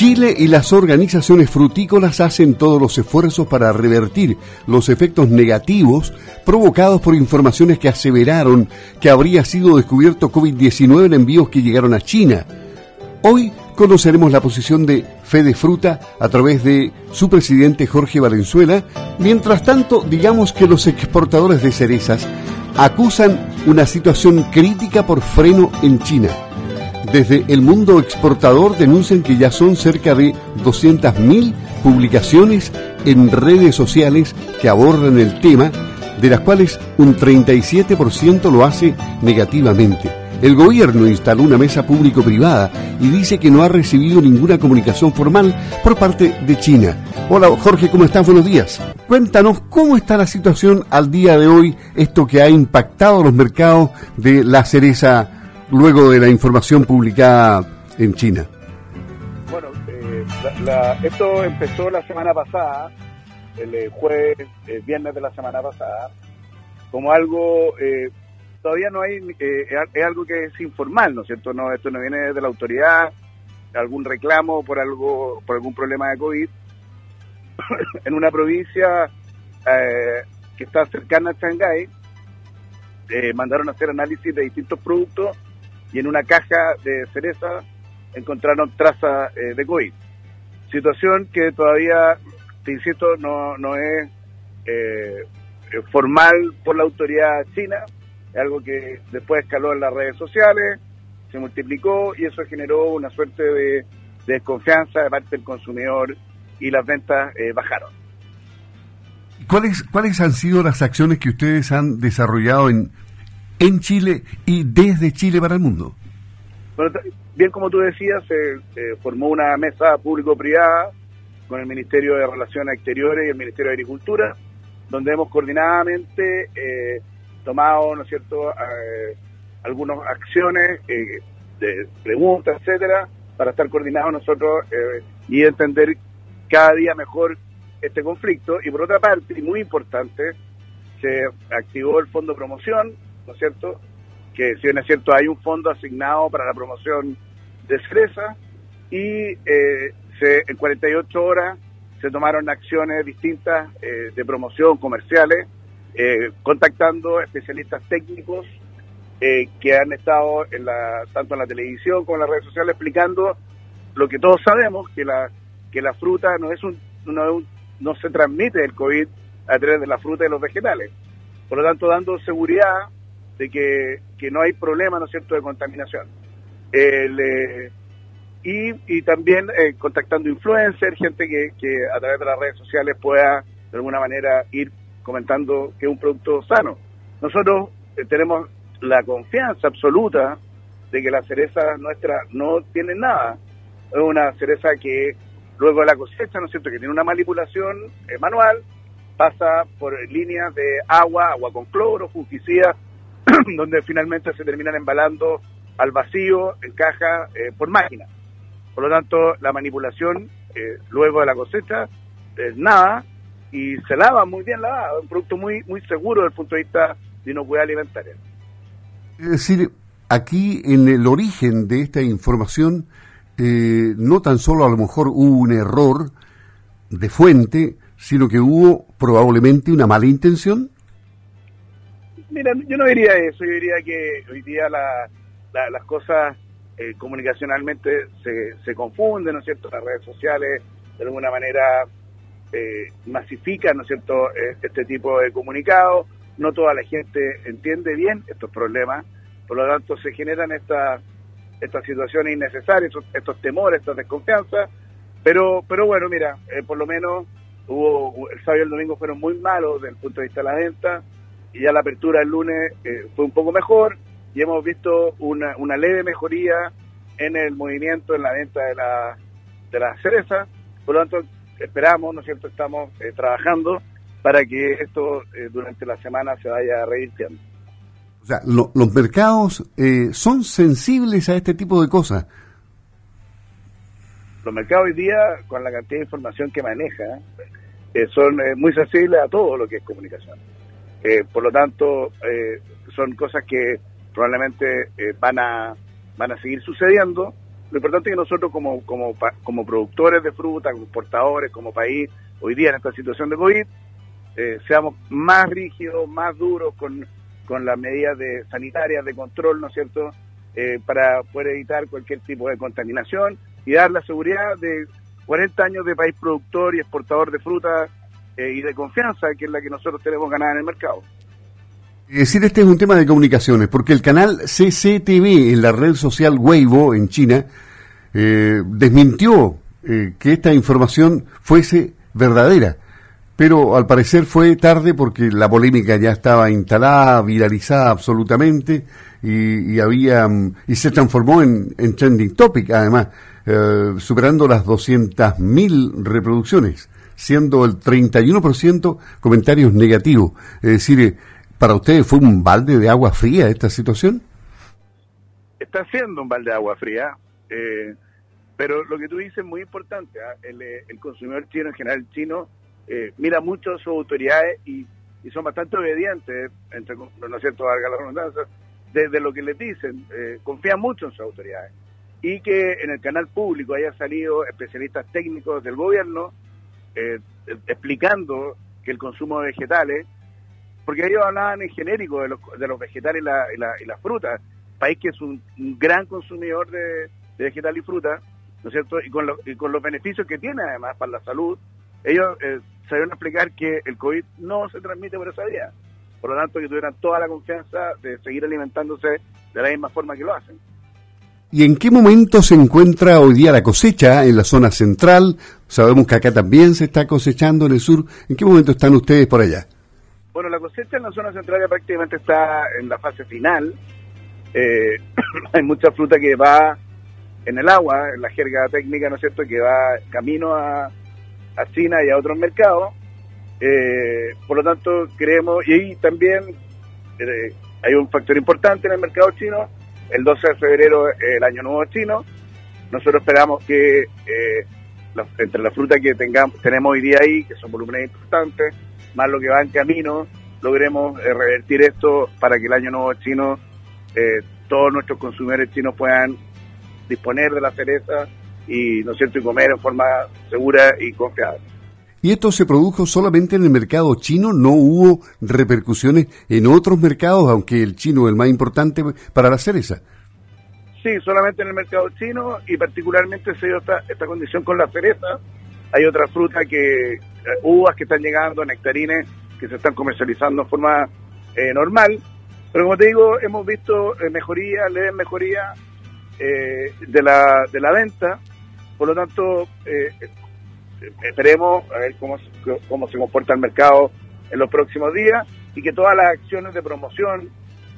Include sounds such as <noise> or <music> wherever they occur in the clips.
Chile y las organizaciones frutícolas hacen todos los esfuerzos para revertir los efectos negativos provocados por informaciones que aseveraron que habría sido descubierto COVID-19 en envíos que llegaron a China. Hoy conoceremos la posición de Fede Fruta a través de su presidente Jorge Valenzuela. Mientras tanto, digamos que los exportadores de cerezas acusan una situación crítica por freno en China. Desde el mundo exportador denuncian que ya son cerca de 200.000 publicaciones en redes sociales que abordan el tema, de las cuales un 37% lo hace negativamente. El gobierno instaló una mesa público-privada y dice que no ha recibido ninguna comunicación formal por parte de China. Hola Jorge, ¿cómo estás? Buenos días. Cuéntanos cómo está la situación al día de hoy, esto que ha impactado los mercados de la cereza luego de la información publicada en China? Bueno, eh, esto empezó la semana pasada, el eh, jueves, el viernes de la semana pasada, como algo, eh, todavía no hay, es algo que es informal, ¿no es cierto? No, esto no viene de la autoridad, algún reclamo por algo, por algún problema de COVID. <coughs> en una provincia que está cercana a Shanghái, mandaron a hacer análisis de distintos productos y en una caja de cereza encontraron trazas eh, de COVID. Situación que todavía, te insisto, no, no es eh, formal por la autoridad china, es algo que después escaló en las redes sociales, se multiplicó y eso generó una suerte de, desconfianza de parte del consumidor y las ventas eh, bajaron. ¿Cuáles, ¿Cuáles han sido las acciones que ustedes han desarrollado en en Chile y desde Chile para el mundo. Bueno, bien como tú decías, se formó una mesa público-privada con el Ministerio de Relaciones Exteriores y el Ministerio de Agricultura, donde hemos coordinadamente eh, tomado, ¿no es cierto?, eh, algunas acciones eh, de preguntas, etcétera, para estar coordinados nosotros y entender cada día mejor este conflicto. Y por otra parte, y muy importante, se activó el Fondo Promoción, ¿no es cierto? Que si bien es cierto, hay un fondo asignado para la promoción de fresa y eh, se, en 48 horas se tomaron acciones distintas eh, de promoción comerciales, eh, contactando especialistas técnicos que han estado en la, tanto en la televisión como en las redes sociales explicando lo que todos sabemos, que la, que la fruta no es un, no, no se transmite el COVID a través de la fruta y los vegetales. Por lo tanto, dando seguridad de que, no hay problema, ¿no es cierto?, de contaminación. Eh, y, también eh, contactando influencers, gente que, que a través de las redes sociales pueda de alguna manera ir comentando que es un producto sano. Nosotros eh, tenemos la confianza absoluta de que la cereza nuestra no tiene nada. Es una cereza que luego de la cosecha, ¿no es cierto?, que tiene una manipulación manual, pasa por líneas de agua, agua con cloro, fungicida, <clears throat> donde finalmente se terminan embalando al vacío en caja eh, por máquina. Por lo tanto, la manipulación eh, luego de la cosecha es nada y se lava muy bien lavado, un producto muy muy seguro desde el punto de vista de inocuidad alimentaria. Es decir, aquí en el origen de esta información, eh, no tan solo a lo mejor hubo un error de fuente, sino que hubo probablemente una mala intención. Mira, yo no diría eso, yo diría que hoy día las cosas eh, comunicacionalmente se, se confunden, ¿no es cierto? Las redes sociales de alguna manera eh, masifican, ¿no es cierto?, eh, este tipo de comunicados. No toda la gente entiende bien estos problemas, por lo tanto se generan estas estas situaciones innecesarias, estos, temores, estas desconfianzas. Pero, pero bueno, mira, por lo menos el sábado y el domingo fueron muy malos desde el punto de vista de la venta y ya la apertura el lunes eh, fue un poco mejor y hemos visto una, una leve mejoría en el movimiento, en la venta de la, de la cereza. Por lo tanto, esperamos, ¿no es cierto?, estamos eh, trabajando para que esto eh, durante la semana se vaya revirtiendo. O sea, los mercados son sensibles a este tipo de cosas. Los mercados hoy día, con la cantidad de información que maneja, son muy sensibles a todo lo que es comunicación. Eh, por lo tanto, eh, son cosas que probablemente eh, van, a, van a seguir sucediendo Lo importante es que nosotros como, como, como productores de fruta, como exportadores, como país, hoy día en esta situación de COVID, seamos más rígidos, más duros con, con las medidas sanitarias de control, ¿no es cierto?, para poder evitar cualquier tipo de contaminación y dar la seguridad de 40 años de país productor y exportador de fruta eh, y de confianza, que es la que nosotros tenemos ganada en el mercado. Es decir, este es un tema de comunicaciones, porque el canal CCTV en la red social Weibo en China eh, desmintió eh, que esta información fuese verdadera, pero al parecer fue tarde porque la polémica ya estaba instalada, viralizada absolutamente y, había y se transformó en, trending topic, además, eh, superando las 200.000 reproducciones, siendo el 31% comentarios negativos. Es decir, ¿Para ustedes fue un balde de agua fría esta situación? Está siendo un balde de agua fría, eh, pero lo que tú dices es muy importante. ¿ah? Eh, el, consumidor chino, en general chino, eh, mira mucho a sus autoridades y, son bastante obedientes, entre, no es cierto, valga la desde lo que les dicen, confía mucho en sus autoridades. Y que en el canal público haya salido especialistas técnicos del gobierno explicando que el consumo de vegetales porque ellos hablaban en genérico de los, de los vegetales y la, la, frutas, país que es un, gran consumidor de, de vegetal y fruta, ¿no es cierto? Y con, y con los beneficios que tiene además para la salud, ellos eh, sabían explicar que el COVID no se transmite por esa vía. Por lo tanto, que tuvieran toda la confianza de seguir alimentándose de la misma forma que lo hacen. ¿Y en qué momento se encuentra hoy día la cosecha en la zona central? Sabemos que acá también se está cosechando en el sur. ¿En qué momento están ustedes por allá? Bueno, la cosecha en la zona central ya prácticamente está en la fase final. Eh, <coughs> hay mucha fruta que va en el agua, en la jerga técnica, ¿no es cierto?, que va camino a, China y a otros mercados. Eh, por lo tanto, creemos, y también eh, hay un factor importante en el mercado chino, el 12 de febrero el año nuevo chino. Nosotros esperamos que entre la fruta que tengamos, tenemos hoy día ahí, que son volúmenes importantes, más lo que va en camino, logremos eh, revertir esto para que el año nuevo chino, eh, todos nuestros consumidores chinos puedan disponer de la cereza y, ¿no es y comer en forma segura y confiable. ¿Y esto se produjo solamente en el mercado chino? ¿No hubo repercusiones en otros mercados, aunque el chino es el más importante para la cereza? Sí, solamente en el mercado chino y particularmente se dio esta, esta condición con la cereza. Hay otra fruta que, eh, uvas que están llegando, nectarines que se están comercializando en forma eh, normal. Pero como te digo, hemos visto eh, mejoría, leves mejoría eh, de, la, de la venta. Por lo tanto, esperemos a ver cómo, cómo se comporta el mercado en los próximos días y que todas las acciones de promoción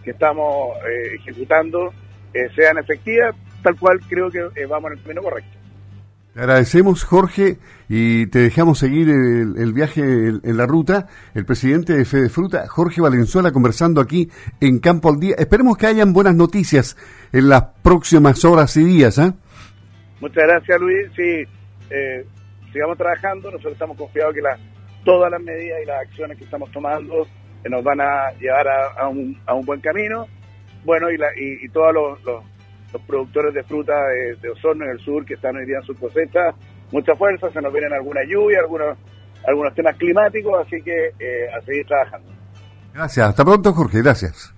que estamos ejecutando sean efectivas, tal cual creo que vamos en el camino correcto. Te agradecemos, Jorge, y te dejamos seguir el, viaje en, la ruta. El presidente de Fede Fruta, Jorge Valenzuela, conversando aquí en Campo al Día. Esperemos que hayan buenas noticias en las próximas horas y días. ¿eh? Muchas gracias, Luis. Sí, eh, sigamos trabajando. Nosotros estamos confiados que la, todas las medidas y las acciones que estamos tomando eh, nos van a llevar a, un, a un, buen camino. Bueno, y, la, y, todos los los productores de fruta de, Osorno en el sur que están hoy día en su cosecha. Mucha fuerza, se nos vienen alguna lluvia, algunos, algunos temas climáticos, así que eh, a seguir trabajando. Gracias, hasta pronto Jorge, gracias.